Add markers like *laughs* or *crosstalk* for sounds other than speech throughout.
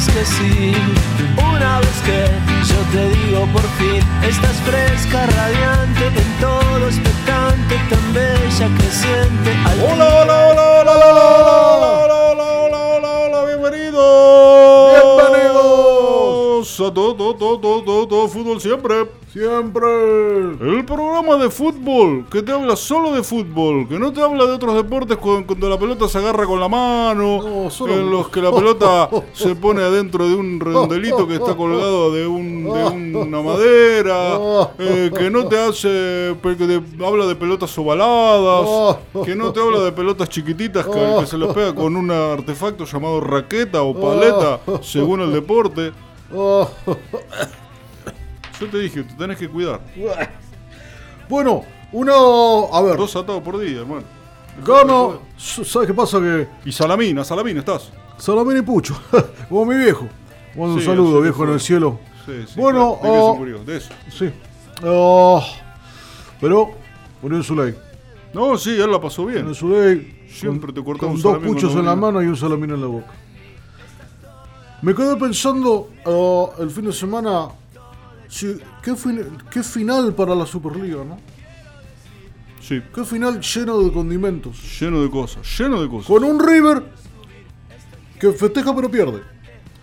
Dices que sí, una vez que yo te digo por fin, estás fresca, radiante, en todo expectante, tan bella, creciente. hola, hola, hola, hola, hola, hola, a todo, todo, todo, todo, todo, fútbol siempre. Siempre. El programa de fútbol que te habla solo de fútbol, que no te habla de otros deportes cu- cuando la pelota se agarra con la mano, No, solo- en los que la *laughs* pelota se pone adentro de un redondelito que está colgado de, un, de una madera, *laughs* eh, que no te hace, pe- que te habla de pelotas ovaladas, *laughs* que no te habla de pelotas chiquititas que, que se les pega con un artefacto llamado raqueta o paleta, según el deporte. Oh, Yo te dije, te tenés que cuidar. Bueno, uno. A ver, Dos atados por día, hermano. gano. ¿Sabes qué pasa? Que Y Salamina, Salamina, ¿estás? Salamín y Pucho, *laughs* como mi viejo. Mando un saludo, viejo en el cielo. Sí, sí. Bueno, claro. ¿De qué oh. se murió? De eso. Sí. Oh, pero murió en su ley. No, sí, él la pasó bien. En su ley. Siempre te cortaba Con dos puchos en la mano y un salamín en la boca. Me quedé pensando el fin de semana. si- ¿qué, fin- qué final para la Superliga, ¿no? Sí, Qué final lleno de condimentos. lleno de cosas, lleno de cosas. Con un River que festeja pero pierde.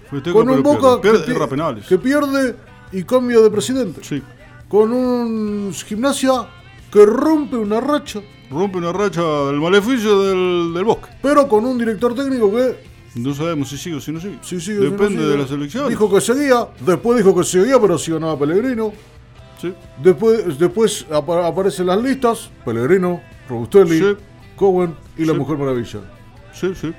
Festeja, Con un Boca pierde. que, Pierde, penales. que pierde y cambia de presidente. Sí. Con un gimnasia que rompe una racha, Rompe una racha del maleficio del, del bosque. pero con un director técnico que No sabemos si sigue o si no sigue. sí, sigue, Depende sí, no sigue. de las elecciones. Dijo que seguía, después dijo que seguía, pero si ganaba Pellegrino. Sí. Después, después apa- aparecen las listas: Pellegrino, Robustelli, Sí. Cohen y la Sí. Mujer Maravilla. Sí, sí.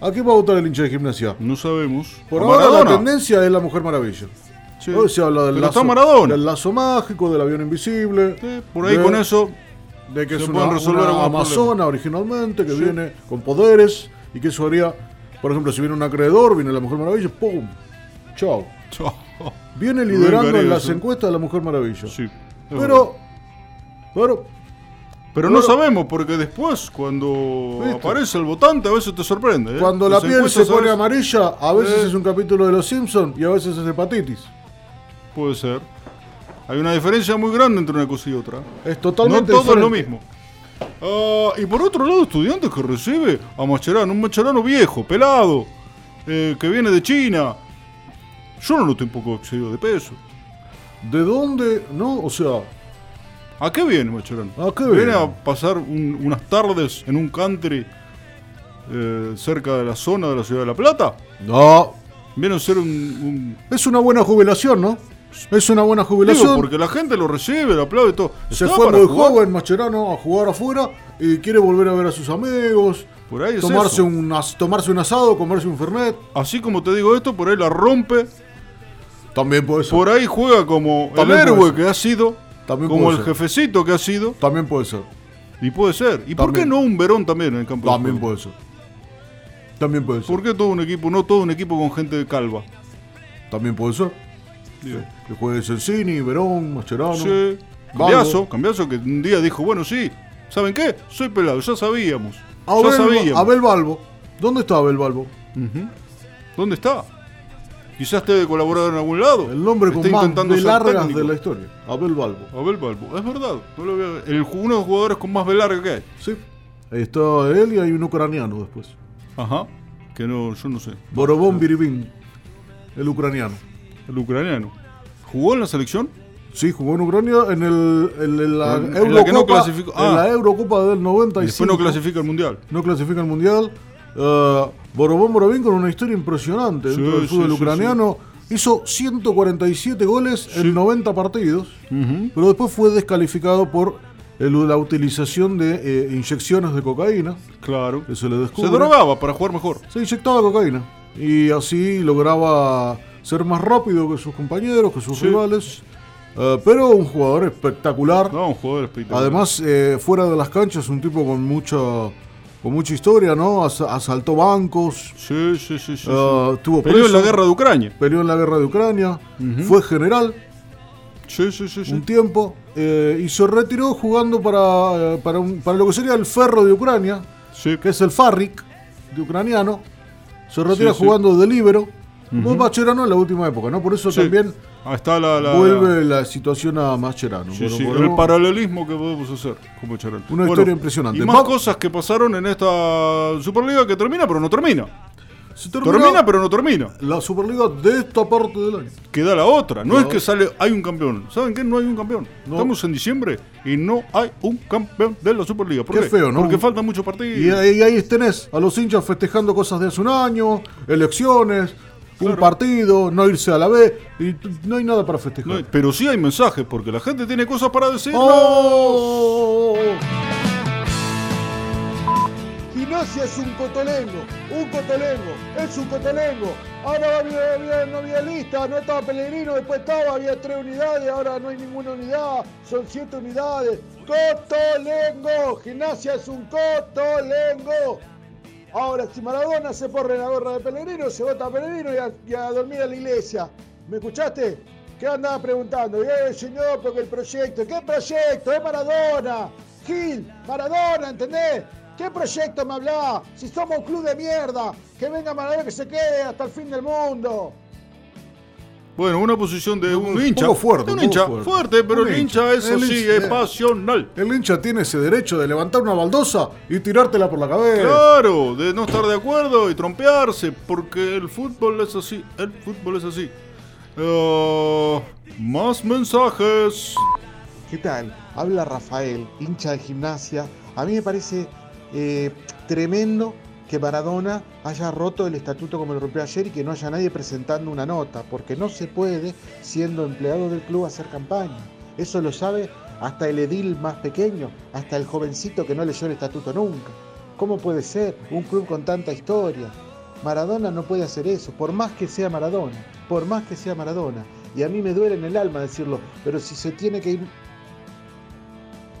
¿A quién va a votar el hincha de gimnasia? No sabemos. Por A ahora Maradona. la tendencia es la Mujer Maravilla. Sí. Hoy se habla del Pero lazo, está Maradona. del lazo mágico, del avión invisible. Sí, por ahí de- con eso. De que se es una, resolver una amazona originalmente, que Sí. viene con poderes y que eso haría, por ejemplo, si viene un acreedor, viene la Mujer Maravilla, ¡pum! ¡Chao! Chao. Viene liderando en las eso. encuestas de la Mujer Maravilla. Sí. Pero, pero, Pero no sabemos, porque después, cuando ¿Viste? aparece el votante, a veces te sorprende. ¿eh? cuando la piel se pone amarilla, a veces Eh. es un capítulo de Los Simpsons y a veces es hepatitis. Puede ser. Hay una diferencia muy grande entre una cosa y otra. Es No totalmente todo es lo mismo. Ah, y por otro lado, estudiantes que recibe a Mascherano, un Mascherano viejo, pelado, eh, que viene de China. Yo no lo estoy un poco excedido de peso. ¿De dónde? No, o sea, ¿A qué viene Mascherano? ¿A qué viene? viene? a pasar un- unas tardes en un country eh, cerca de la zona de la ciudad de La Plata. no. Viene a ser un- un Es una buena jubilación, ¿no? Es una buena Digo, jubilación. porque la gente lo recibe, lo aplaude y todo. Se fue muy jugar. joven Mascherano a jugar afuera y quiere volver a ver a sus amigos, Por ahí es tomarse eso. un, as- tomarse un asado, comerse un fernet. Así como te digo esto, por ahí la rompe. También puede ser. Por ahí juega como También el héroe que ha sido. También como el ser. jefecito que ha sido. También puede ser. Y puede ser. ¿Y por qué no un Verón también en el campo de También puede ser. También puede ser. ¿Por qué todo un equipo? No todo un equipo con gente calva. También puede ser. Digo, Que juegue Sensini, Verón, Mascherano. Sí. Cambiazo, Cambiazo que un día dijo, bueno, sí, ¿saben qué? Soy pelado, ya sabíamos. ya Abel, sabíamos. Abel Balbo. ¿Dónde está Abel Balbo? ¿Dónde está? Quizás esté de colaborador en algún lado. El nombre Está con más intentando de ser largas de la historia. Abel Balbo. Abel Balbo, es verdad. no lo había- el, uno de los jugadores con más velarga que hay. Sí. Ahí está él y hay un ucraniano después. Ajá. Que no, yo no sé. Borobón Biribin. El ucraniano. El ucraniano. ¿Jugó en la selección? Sí, jugó en Ucrania en, el, en, la, En- en la Eurocopa, no en la ah. Eurocopa del 95. Después no clasifica al mundial. No clasifica al Mundial. Eh, Borobón Borobín con una historia impresionante dentro del fútbol sí, sí, ucraniano. Hizo 147 goles en 90 partidos, pero después fue descalificado por el- la utilización de eh, inyecciones de cocaína. Claro. Que se le Se descubre. drogaba para jugar mejor. Se inyectaba cocaína. y así lograba ser más rápido que sus compañeros, que sus Sí. rivales. Eh, pero un jugador espectacular. No, un jugador espectacular. Además, eh, fuera de las canchas, un tipo con mucha, con mucha historia, ¿no? As- asaltó bancos, Sí, sí, sí. sí, eh, sí. tuvo Peleó en la guerra de Ucrania. peleó en la guerra de Ucrania, fue general Sí, sí, sí. un tiempo eh, y se retiró jugando para, para, un- para lo que sería el ferro de Ucrania, Sí. que es el Farrik de ucraniano. Se retira jugando de libero. Como Ujú. Mascherano en la última época, ¿no? Por eso Sí. también Ahí está la. la vuelve la situación a Mascherano. Sí, sí, por el paralelismo que podemos hacer como Charol. Una historia impresionante. Y más cosas que pasaron en esta Superliga que termina, pero no termina. se termina Termina, pero no termina. la Superliga de esta parte del año. Queda la otra. No, No. es que sale, hay un campeón. ¿Saben qué? No hay un campeón. No. Estamos en diciembre y no hay un campeón de la Superliga. ¿Por Qué qué? feo, ¿no? Porque faltan muchos partidos. Y ahí tenés a los hinchas festejando cosas de hace un año, elecciones, un partido, no irse a la B, y no hay nada para festejar. No hay- pero sí hay mensajes, porque la gente tiene cosas para decir. ¡Oh! Gimnasia es un cotolengo, un cotolengo, es un cotolengo. Ahora había, había, no había lista, no estaba Pellegrino, después estaba, había tres unidades, ahora no hay ninguna unidad, son siete unidades. Cotolengo, Gimnasia es un cotolengo. Ahora, si Maradona se pone la gorra de Pellegrino, se vota a Pellegrino y a, y a dormir a la iglesia. ¿Me escuchaste? ¿Qué andaba preguntando? Eh, señor, porque el proyecto, ¿qué proyecto? Es Maradona. Gil, Maradona, ¿entendés? ¿Qué proyecto me hablás? Si somos un club de mierda, que venga Maradona que se quede hasta el fin del mundo. Bueno, una posición de un, Un hincha. poco fuerte, un poco hincha fuerte. fuerte, pero Un el hincha. hincha es El así, hincha, es pasional. El hincha tiene ese derecho de levantar una baldosa y tirártela por la cabeza. Claro, de no estar de acuerdo y trompearse, porque el fútbol es así, el fútbol es así. Eh, más mensajes. ¿Qué tal? Habla Rafael, hincha de gimnasia. A mí me parece eh, tremendo que Maradona haya roto el estatuto como lo rompió ayer y que no haya nadie presentando una nota, porque no se puede, siendo empleado del club, hacer campaña. Eso lo sabe hasta el edil más pequeño, hasta el jovencito que no leyó el estatuto nunca. ¿Cómo puede ser un club con tanta historia? Maradona no puede hacer eso, por más que sea Maradona, por más que sea Maradona. Y a mí me duele en el alma decirlo, pero si se tiene que ir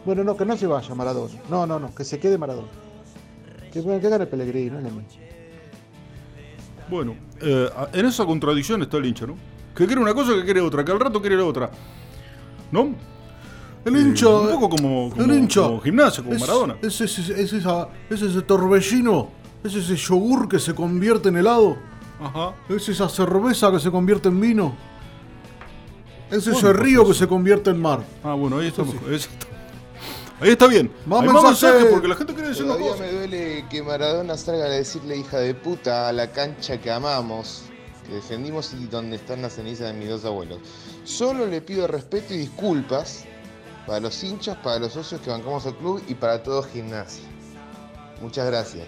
bueno, no, que no se vaya Maradona. No, no, no, que se quede Maradona. Que, que gane Pellegrino, es lo mismo. Bueno, eh, en esa contradicción está el hincha, ¿no? Que quiere una cosa, que quiere otra, que al rato quiere la otra. ¿No? El hincha. un poco como, como, el hincha. como gimnasia, como es, Maradona. Es, es- es esa- es ese torbellino, es ese yogur que se convierte en helado, Ajá. es esa cerveza que se convierte en vino, es ese ¿Cuándo río pasó que se convierte en mar. Ah, bueno, ahí está. mejor, ahí está. Bien. Más Hay más mensajes. mensajes porque la gente quiere decir una Todavía cosa. me duele que Maradona salga a decirle hija de puta a la cancha que amamos, que defendimos y donde están las cenizas de mis dos abuelos. Solo le pido respeto y disculpas para los hinchas, para los socios que bancamos al club y para todo gimnasia. Muchas gracias.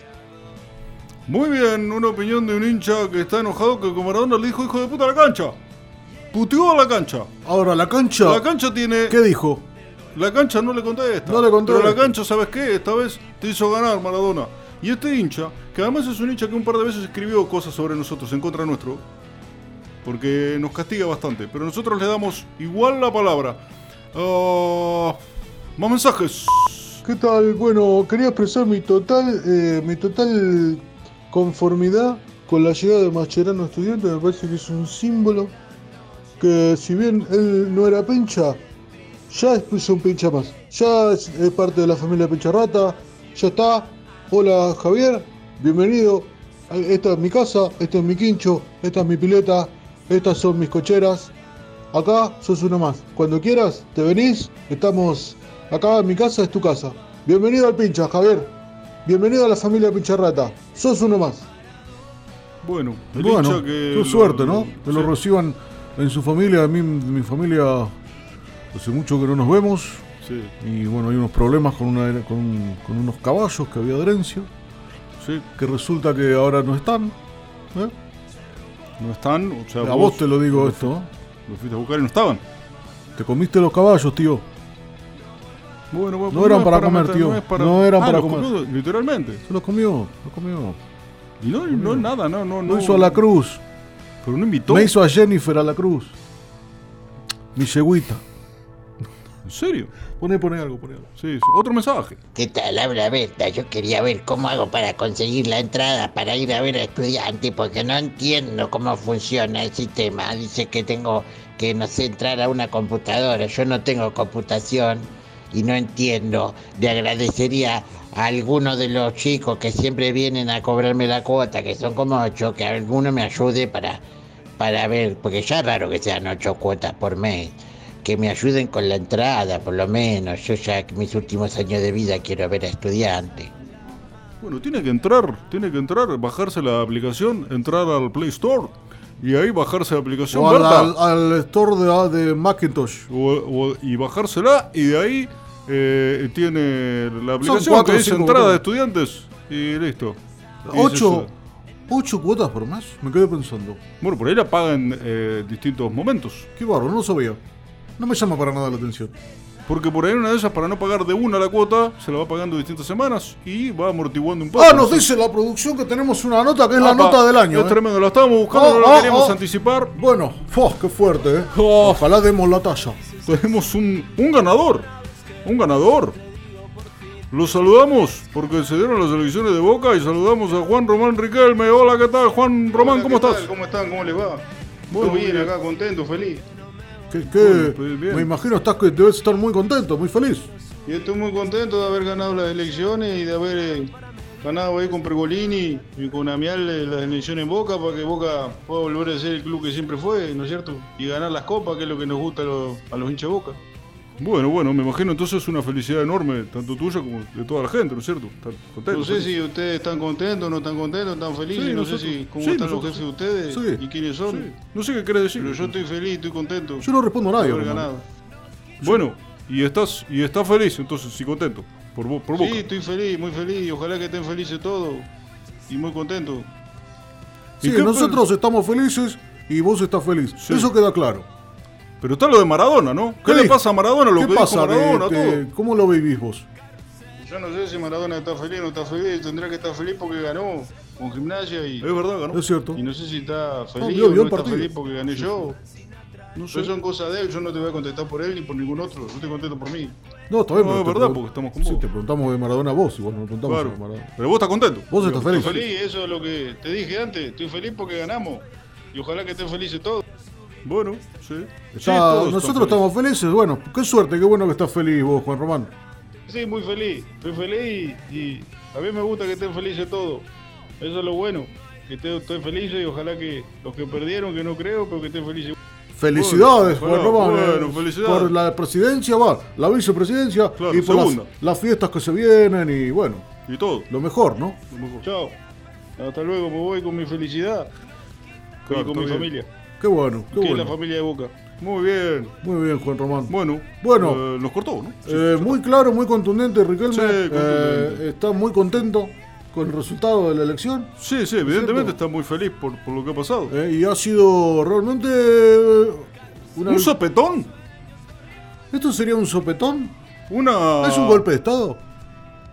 Muy bien, una opinión de un hincha que está enojado que con Maradona le dijo hijo de puta a la cancha. Puteó a la cancha. Ahora, la cancha. La cancha tiene. ¿Qué dijo? La cancha no le contesta. No le contesta. Pero la cancha, ¿sabes qué? Esta vez te hizo ganar Maradona. Y este hincha, que además es un hincha que un par de veces escribió cosas sobre nosotros en contra nuestro, porque nos castiga bastante, pero nosotros le damos igual la palabra. Ah, más mensajes. ¿Qué tal? Bueno, quería expresar mi total, eh, mi total conformidad con la llegada de Mascherano estudiante. Me parece que es un símbolo que si bien él no era pincha, ya es un pincha más. Ya es, es parte de la familia Pincharrata. Ya está. Hola Javier, bienvenido. Esta es mi casa, este es mi quincho, esta es mi pileta, estas son mis cocheras. Acá sos uno más. Cuando quieras, te venís. Estamos acá en mi casa, es tu casa. Bienvenido al pincha, Javier. Bienvenido a la familia Pincharrata. Sos uno más. Bueno, el Bueno, hincha que. qué lo- suerte, ¿no? Que lo reciban en su familia. A mí, mi familia, hace mucho que no nos vemos. Sí, Y bueno, hay unos problemas con, una, con, un- con unos caballos que había de herencia, sí. que resulta que ahora no están. ¿eh? No están. O sea, A vos te lo digo esto. ¿no? Lo fuiste a buscar y no estaban. Te comiste los caballos, tío. Bueno, bueno, No eran para comer, tío. es No eran Ah, para los comer. comió, literalmente. Se los comió, los comió. Y no, no nada, no, no, No no. hizo a la cruz. Pero no invitó. Me hizo a Jennifer a la cruz. Mi yegüita. ¿En serio? Poné, poné algo, poné algo. Sí, sí. otro mensaje. ¿Qué tal? Habla Berta. Yo quería ver cómo hago para conseguir la entrada para ir a ver a estudiante porque no entiendo cómo funciona el sistema. Dice que tengo que, no sé, entrar a una computadora. Yo no tengo computación y no entiendo. Le agradecería a alguno de los chicos que siempre vienen a cobrarme la cuota, que son como ocho, que alguno me ayude para, para ver, porque ya es raro que sean ocho cuotas por mes que me ayuden con la entrada, por lo menos. Yo ya que mis últimos años de vida quiero ver a estudiantes. Bueno, tiene que entrar, tiene que entrar, bajarse la aplicación, entrar al Play Store y ahí bajarse la aplicación. O al, al- al store de, de Macintosh. O- o- y bajársela y de ahí eh, tiene la aplicación cuatro que dice entrada de estudiantes y listo. Y Ocho, ocho cuotas por mes. Me quedé pensando. Bueno, por ahí la pagan en distintos momentos. Qué bárbaro, no lo sabía. No me llama para nada la atención. Porque por ahí una de esas, para no pagar de una la cuota, se la va pagando distintas semanas y va amortiguando un poco. Ah, nos dice la producción que tenemos una nota que es la nota del año. Es ¿eh? tremendo, la estábamos buscando, Oh, no la oh, queríamos oh. anticipar. Bueno, ¡fua! qué fuerte, ¿eh? Oh. Ojalá demos la talla. Tenemos un, un ganador. Un ganador. Los saludamos porque se dieron las elecciones de Boca y saludamos a Juan Román Riquelme. Hola, ¿qué tal? Juan Román, Hola, ¿cómo ¿qué estás? tal? ¿Cómo están? ¿Cómo les va? Muy Muy bien, bien. acá, contento, feliz. ¿Qué, qué? Bueno, pues. Me imagino estás que debes estar muy contento, muy feliz. Y estoy muy contento de haber ganado las elecciones y de haber eh, ganado ahí con Pergolini y con Amial eh, las elecciones en Boca para que Boca pueda volver a ser el club que siempre fue, ¿no es cierto? Y ganar las copas, que es lo que nos gusta a los, a los hinchas de Boca. Bueno, bueno, me imagino entonces una felicidad enorme, tanto tuya como de toda la gente, ¿no es cierto? Están contentos. No sé si ustedes están contentos, no están contentos, están felices, Sí, no nosotros- sé si cómo sí, están nosotros- los jefes de ustedes Sí. y quiénes son. No sé qué querés decir. Pero yo estoy feliz, estoy contento. Yo no respondo a nadie. ganado. Bueno, y estás y estás feliz, entonces sí contento por, por Boca. Sí, estoy feliz, muy feliz. y Ojalá que estén felices todos y muy contentos. Sí, ¿Y nosotros estamos felices y vos estás feliz. Eso queda claro. Pero está lo de Maradona, ¿no? ¿Qué, le pasa a Maradona? Lo ¿Qué que pasa? dijo Maradona, de- de- todo. ¿Cómo lo vivís vos? Yo no sé si Maradona está feliz o no está feliz, tendrá que estar feliz porque ganó con gimnasia y, Es verdad, ganó. Es cierto. y no sé si está feliz vio- o no está feliz porque gané yo. No Eso son cosas de él, yo no te voy a contestar por él ni por ningún otro, yo estoy contento por mí. No, está bien, No, pero es te verdad, porque estamos con Sí, vos. te preguntamos de Maradona a vos y vos no preguntamos Claro. de Maradona. Pero vos estás contento. Vos estás Estoy feliz. feliz, eso es lo que te dije antes, estoy feliz porque ganamos. Y ojalá que estén felices todos. Bueno, sí. Está- Sí, todos nosotros estamos felices. Bueno, qué suerte, qué bueno que estás feliz vos, Juan Román. Sí, muy feliz, estoy feliz y, y a mí me gusta que estén felices todos. Eso es lo bueno, que esté- estoy feliz y ojalá que los que perdieron, que no creo, pero que estén felices. Felicidades, Bueno, Juan Román. bueno, eh, felicidades. Por la presidencia, va, la vicepresidencia Claro, y por las, fiestas que se vienen y bueno, Y todo. lo mejor, ¿no? Chao. Hasta luego, me voy con mi felicidad Claro, y con mi bien. familia, Qué bueno, qué es la bueno. familia de Boca. Muy bien. Muy bien, Juan Román. Bueno. Bueno. eh, nos cortó, ¿no? Eh, muy claro, muy contundente, Riquelme. Sí, contundente. Eh, está muy contento con el resultado de la elección. Sí, sí, evidentemente ¿Cierto? está muy feliz por, por lo que ha pasado. y ha sido realmente una- ¿Un sopetón? ¿Esto sería un sopetón? Una... ¿Es un golpe de Estado?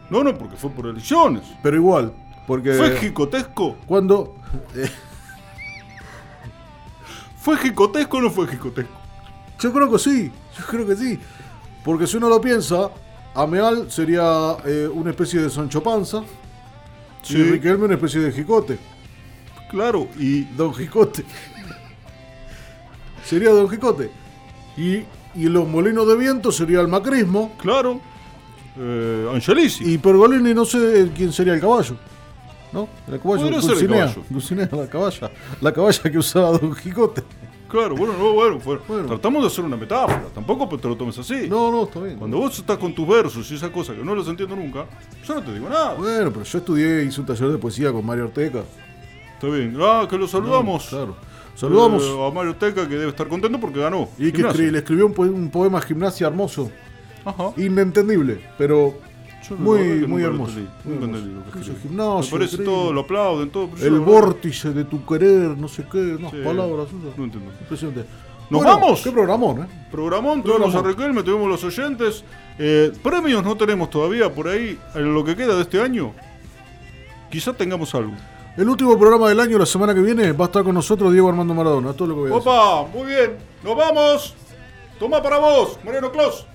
No, no, porque fue por elecciones. Pero igual, porque ¿Fue jicotesco? cuando... *laughs* ¿Fue jicotesco o no fue jicotesco? yo creo que sí, yo creo que sí. Porque si uno lo piensa, Ameal sería eh, una especie de Sancho Panza Sí. y Riquelme una especie de Jicote. Claro, y Don Jicote. sería Don Jicote. Y, y los molinos de viento sería el macrismo. claro, eh, Angelici. Y Pergolini no sé quién sería el caballo. ¿No? El caballo. Podría ser el caballo. La caballa. La caballa que usaba Don Jicote. Claro, bueno, no, bueno, fue- Bueno. tratamos de hacer una metáfora. Tampoco te lo tomes así. No, no, está bien. Cuando vos estás con tus versos y esas cosas que no los entiendo nunca, yo no te digo nada. Bueno, pero yo estudié, hice un taller de poesía con Mario Ortega. Está bien. Ah, que lo saludamos. Claro. Saludamos. Eh, a Mario Teca que debe estar contento porque ganó. y que escri- le escribió un, poe- un poema gimnasia hermoso. Ajá. Inentendible, pero muy, muy hermoso. parece increíble. todo, lo aplauden, todo. yo El vórtice de tu querer, no sé qué, unas Sí, palabras. esas. No entiendo. Impresionante. ¿Nos Bueno, vamos? Qué programón, ¿eh? Programón, tuvimos a Programón. Riquelme, tuvimos los oyentes. Eh, premios no tenemos todavía por ahí en lo que queda de este año. Quizá tengamos algo. El último programa del año, la semana que viene, va a estar con nosotros Diego Armando Maradona. Todo lo que voy a decir. Opa, muy bien. Nos vamos. Toma para vos, Moreno Claus.